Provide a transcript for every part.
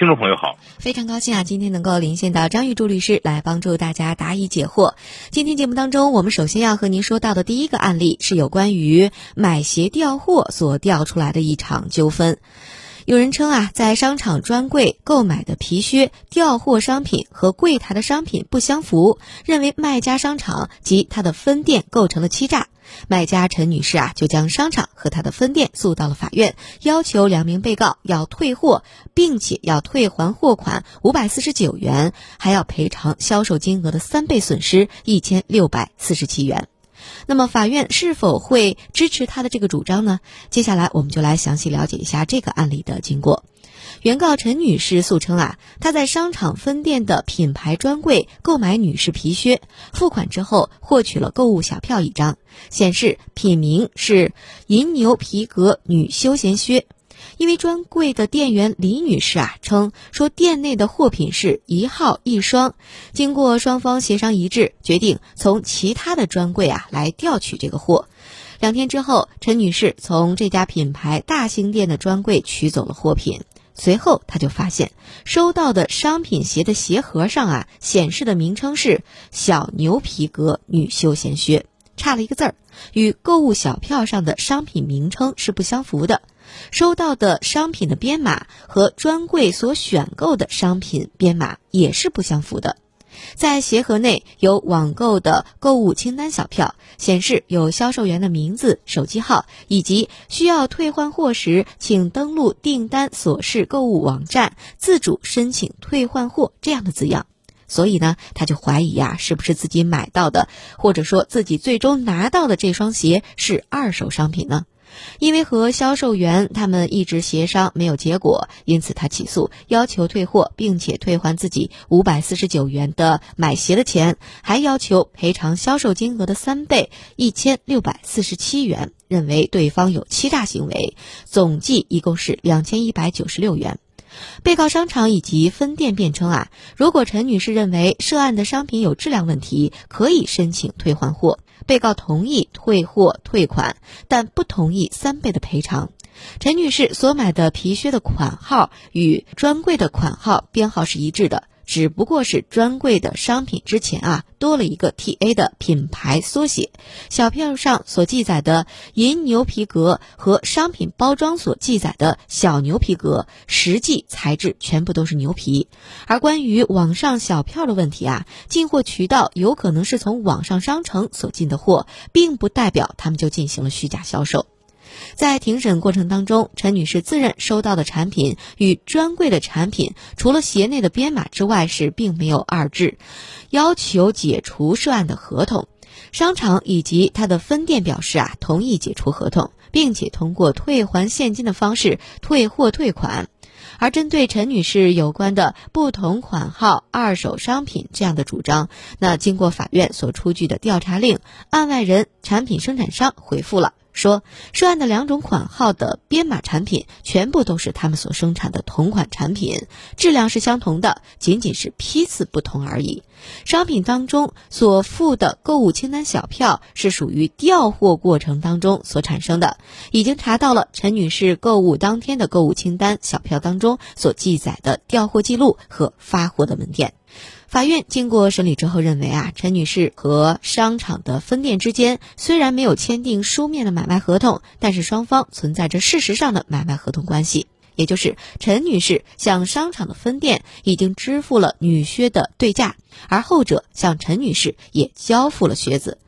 听众朋友好，非常高兴啊！今天能够连线到张玉柱律师来帮助大家答疑解惑。今天节目当中，我们首先要和您说到的第一个案例是有关于买鞋调货所调出来的一场纠纷。有人称啊，在商场专柜购买的皮靴调货商品和柜台的商品不相符，认为卖家商场及他的分店构成了欺诈。卖家陈女士啊，就将商场和她的分店诉到了法院，要求两名被告要退货，并且要退还货款五百四十九元，还要赔偿销售金额的三倍损失一千六百四十七元。那么，法院是否会支持他的这个主张呢？接下来，我们就来详细了解一下这个案例的经过。原告陈女士诉称啊，她在商场分店的品牌专柜购买女士皮靴，付款之后获取了购物小票一张，显示品名是银牛皮革女休闲靴。因为专柜的店员李女士啊称说店内的货品是一号一双，经过双方协商一致，决定从其他的专柜啊来调取这个货。两天之后，陈女士从这家品牌大兴店的专柜取走了货品。随后，他就发现收到的商品鞋的鞋盒上啊，显示的名称是“小牛皮革女休闲靴”，差了一个字儿，与购物小票上的商品名称是不相符的。收到的商品的编码和专柜所选购的商品编码也是不相符的。在鞋盒内有网购的购物清单小票，显示有销售员的名字、手机号以及需要退换货时，请登录订单所示购物网站自主申请退换货这样的字样。所以呢，他就怀疑呀，是不是自己买到的，或者说自己最终拿到的这双鞋是二手商品呢？因为和销售员他们一直协商没有结果，因此他起诉要求退货，并且退还自己五百四十九元的买鞋的钱，还要求赔偿销售金额的三倍一千六百四十七元，认为对方有欺诈行为，总计一共是两千一百九十六元。被告商场以及分店辩称啊，如果陈女士认为涉案的商品有质量问题，可以申请退换货。被告同意退货退款，但不同意三倍的赔偿。陈女士所买的皮靴的款号与专柜的款号编号是一致的。只不过是专柜的商品之前啊多了一个 T A 的品牌缩写，小票上所记载的银牛皮革和商品包装所记载的小牛皮革，实际材质全部都是牛皮。而关于网上小票的问题啊，进货渠道有可能是从网上商城所进的货，并不代表他们就进行了虚假销售。在庭审过程当中，陈女士自认收到的产品与专柜的产品除了鞋内的编码之外是并没有二致，要求解除涉案的合同。商场以及他的分店表示啊同意解除合同，并且通过退还现金的方式退货退款。而针对陈女士有关的不同款号二手商品这样的主张，那经过法院所出具的调查令，案外人产品生产商回复了。说涉案的两种款号的编码产品全部都是他们所生产的同款产品，质量是相同的，仅仅是批次不同而已。商品当中所附的购物清单小票是属于调货过程当中所产生的，已经查到了陈女士购物当天的购物清单小票当中所记载的调货记录和发货的门店。法院经过审理之后认为啊，陈女士和商场的分店之间虽然没有签订书面的买卖合同，但是双方存在着事实上的买卖合同关系，也就是陈女士向商场的分店已经支付了女靴的对价，而后者向陈女士也交付了靴子。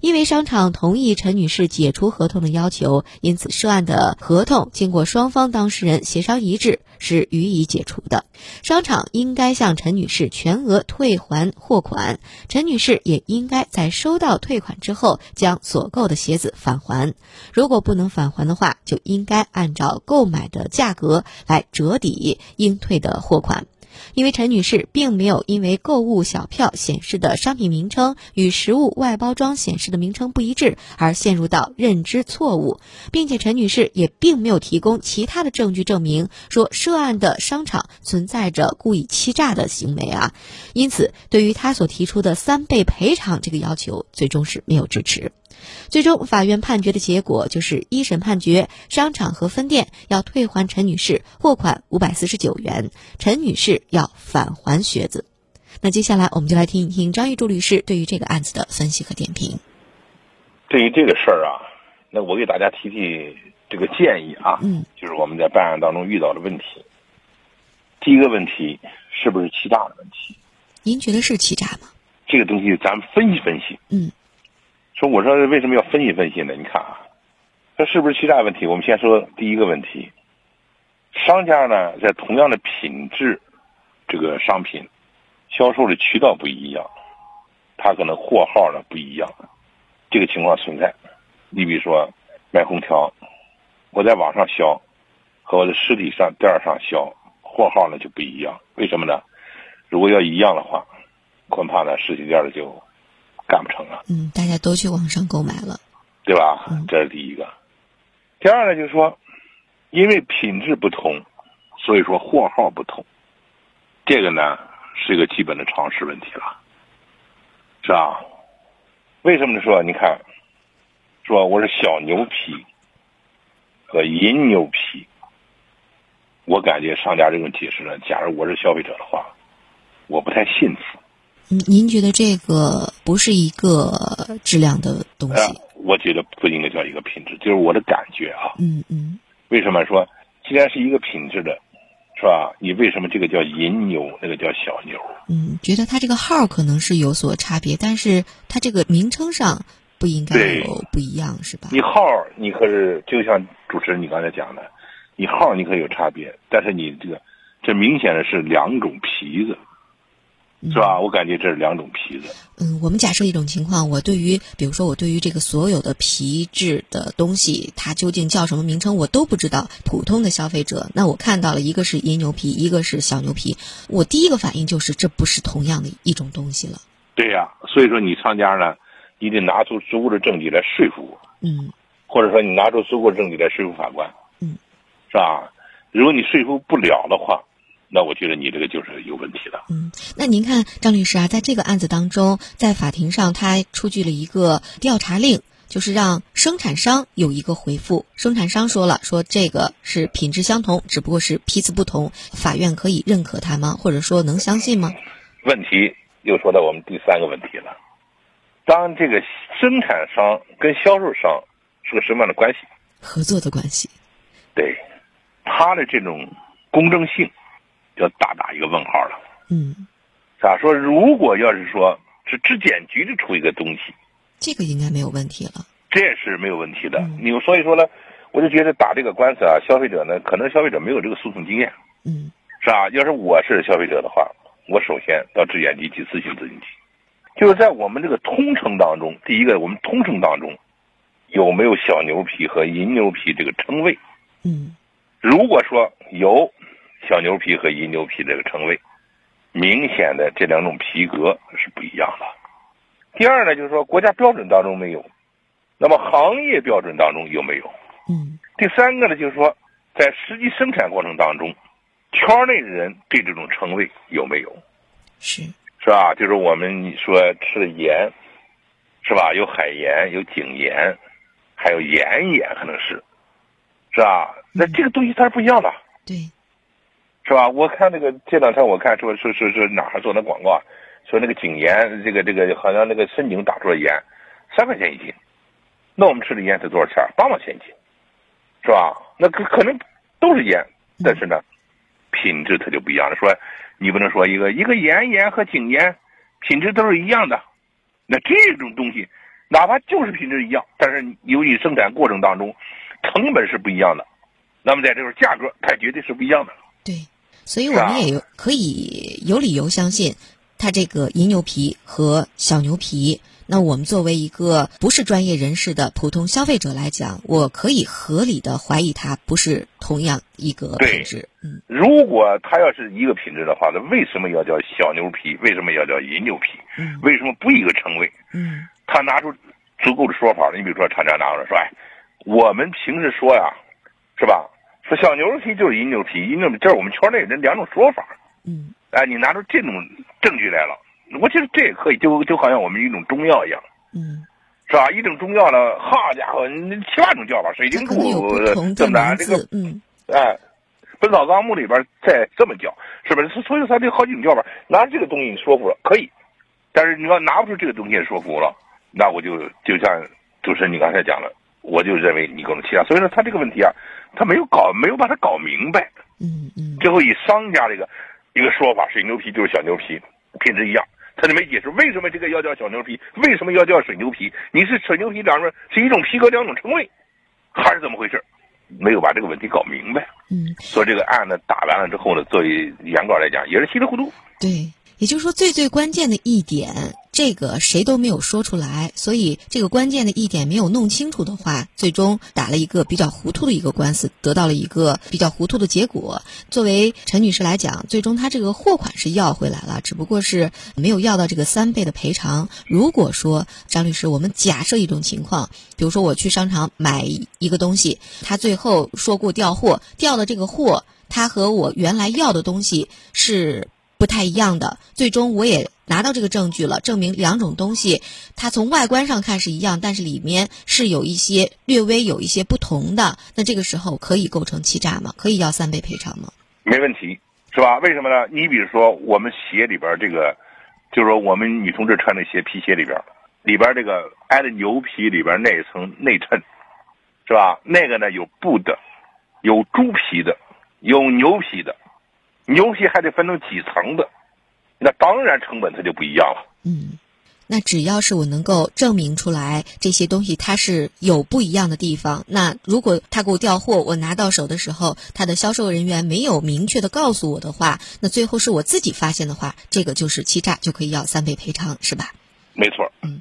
因为商场同意陈女士解除合同的要求，因此涉案的合同经过双方当事人协商一致，是予以解除的。商场应该向陈女士全额退还货款，陈女士也应该在收到退款之后将所购的鞋子返还。如果不能返还的话，就应该按照购买的价格来折抵应退的货款。因为陈女士并没有因为购物小票显示的商品名称与实物外包装显示的名称不一致而陷入到认知错误，并且陈女士也并没有提供其他的证据证明说涉案的商场存在着故意欺诈的行为啊，因此对于她所提出的三倍赔偿这个要求，最终是没有支持。最终，法院判决的结果就是一审判决商场和分店要退还陈女士货款五百四十九元，陈女士要返还靴子。那接下来我们就来听一听张玉柱律师对于这个案子的分析和点评。对于这个事儿啊，那我给大家提提这个建议啊，嗯，就是我们在办案当中遇到的问题。第一个问题是不是欺诈的问题？您觉得是欺诈吗？这个东西咱们分析分析。嗯。说我说为什么要分析分析呢？你看啊，这是不是欺诈问题？我们先说第一个问题，商家呢在同样的品质这个商品销售的渠道不一样，他可能货号呢不一样，这个情况存在。你比如说卖空调，我在网上销和我的实体上店上销货号呢就不一样，为什么呢？如果要一样的话，恐怕呢实体店的就。干不成了，嗯，大家都去网上购买了，对吧？这是第一个。第二呢，就是说，因为品质不同，所以说货号不同，这个呢是一个基本的常识问题了，是吧？为什么呢？说你看，说我是小牛皮和银牛皮，我感觉商家这种解释呢，假如我是消费者的话，我不太信服。嗯，您觉得这个不是一个质量的东西？我觉得不应该叫一个品质，就是我的感觉啊。嗯嗯。为什么说既然是一个品质的，是吧？你为什么这个叫银牛，那个叫小牛？嗯，觉得它这个号可能是有所差别，但是它这个名称上不应该有不一样，是吧？你号你可是就像主持人你刚才讲的，你号你可以有差别，但是你这个这明显的是两种皮子。是吧？我感觉这是两种皮子。嗯，我们假设一种情况，我对于，比如说，我对于这个所有的皮质的东西，它究竟叫什么名称，我都不知道。普通的消费者，那我看到了一个是银牛皮，一个是小牛皮，我第一个反应就是这不是同样的一种东西了。对呀，所以说你商家呢，你得拿出足够的证据来说服我。嗯。或者说你拿出足够证据来说服法官。嗯。是吧？如果你说服不了的话。那我觉得你这个就是有问题的。嗯，那您看张律师啊，在这个案子当中，在法庭上他出具了一个调查令，就是让生产商有一个回复。生产商说了，说这个是品质相同，只不过是批次不同，法院可以认可他吗？或者说能相信吗？问题又说到我们第三个问题了。当这个生产商跟销售商是个什么样的关系？合作的关系。对，他的这种公正性。要大打一个问号了。嗯，咋说？如果要是说是质检局的出一个东西，这个应该没有问题了。这是没有问题的。你所以说呢，我就觉得打这个官司啊，消费者呢，可能消费者没有这个诉讼经验。嗯，是吧？要是我是消费者的话，我首先到质检局去咨询咨询去。就是在我们这个通称当中，第一个，我们通称当中有没有小牛皮和银牛皮这个称谓？嗯，如果说有。小牛皮和银牛皮这个称谓，明显的这两种皮革是不一样的。第二呢，就是说国家标准当中没有，那么行业标准当中有没有？嗯。第三个呢，就是说在实际生产过程当中，圈内的人对这种称谓有没有？是是吧？就是我们说吃的盐，是吧？有海盐，有井盐，还有盐盐，可能是，是吧？那这个东西它是不一样的。对。是吧？我看那个这两天，我看说说说说哪儿做那广告，说那个井盐，这个这个好像那个深井打出来盐，三块钱一斤。那我们吃的盐是多少钱？八毛钱一斤，是吧？那可可能都是盐，但是呢，品质它就不一样了。说你不能说一个一个盐盐和井盐品质都是一样的，那这种东西哪怕就是品质一样，但是由于生产过程当中成本是不一样的，那么在这个价格它绝对是不一样的。对，所以我们也有可以有理由相信，它这个银牛皮和小牛皮。那我们作为一个不是专业人士的普通消费者来讲，我可以合理的怀疑它不是同样一个品质。嗯，如果它要是一个品质的话，那为什么要叫小牛皮？为什么要叫银牛皮？嗯，为什么不一个称谓？嗯，他拿出足够的说法你比如说，厂家拿出来说，哎，我们平时说呀，是吧？说小牛皮就是银牛皮，银牛皮这是我们圈内人两种说法。嗯，哎，你拿出这种证据来了。我觉得这也可以，就就好像我们一种中药一样，嗯，是吧？一种中药呢，好家伙，七八种叫法，水晶柱怎么着？这个，嗯，哎，《本草纲目》里边再这么叫，是不是？所以它这好几种叫法，拿这个东西说服了，可以。但是你要拿不出这个东西说服了，那我就就像主持人你刚才讲了，我就认为你可能其他。所以说他这个问题啊，他没有搞，没有把它搞明白。嗯嗯。最后以商家这个一个说法，水牛皮就是小牛皮，品质一样。他就没解释为什么这个要叫小牛皮，为什么要叫水牛皮？你是水牛皮两面是一种皮革两种称谓，还是怎么回事？没有把这个问题搞明白。嗯，所以这个案呢打完了之后呢，作为原告来讲也是稀里糊涂。对。也就是说，最最关键的一点，这个谁都没有说出来，所以这个关键的一点没有弄清楚的话，最终打了一个比较糊涂的一个官司，得到了一个比较糊涂的结果。作为陈女士来讲，最终她这个货款是要回来了，只不过是没有要到这个三倍的赔偿。如果说张律师，我们假设一种情况，比如说我去商场买一个东西，他最后说过调货，调的这个货，他和我原来要的东西是。不太一样的，最终我也拿到这个证据了，证明两种东西它从外观上看是一样，但是里面是有一些略微有一些不同的。那这个时候可以构成欺诈吗？可以要三倍赔偿吗？没问题，是吧？为什么呢？你比如说我们鞋里边这个，就是说我们女同志穿的鞋皮鞋里边，里边这个挨着牛皮里边那一层内衬，是吧？那个呢有布的，有猪皮的，有牛皮的。牛皮还得分成几层的，那当然成本它就不一样了。嗯，那只要是我能够证明出来这些东西它是有不一样的地方，那如果他给我调货，我拿到手的时候，他的销售人员没有明确的告诉我的话，那最后是我自己发现的话，这个就是欺诈，就可以要三倍赔偿，是吧？没错。嗯。